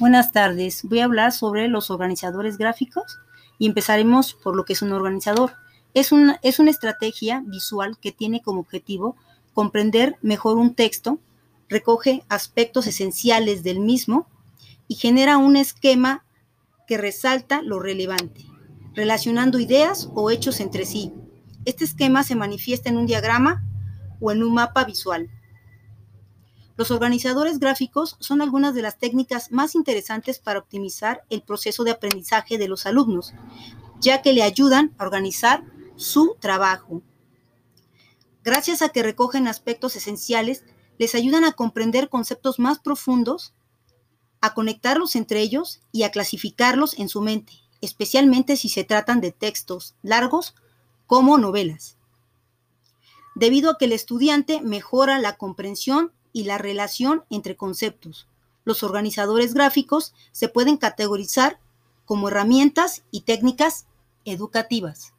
Buenas tardes. Voy a hablar sobre los organizadores gráficos y empezaremos por lo que es un organizador. Es una, es una estrategia visual que tiene como objetivo comprender mejor un texto, recoge aspectos esenciales del mismo y genera un esquema que resalta lo relevante, relacionando ideas o hechos entre sí. Este esquema se manifiesta en un diagrama o en un mapa visual. Los organizadores gráficos son algunas de las técnicas más interesantes para optimizar el proceso de aprendizaje de los alumnos, ya que le ayudan a organizar su trabajo. Gracias a que recogen aspectos esenciales, les ayudan a comprender conceptos más profundos, a conectarlos entre ellos y a clasificarlos en su mente, especialmente si se tratan de textos largos como novelas. Debido a que el estudiante mejora la comprensión y la relación entre conceptos. Los organizadores gráficos se pueden categorizar como herramientas y técnicas educativas.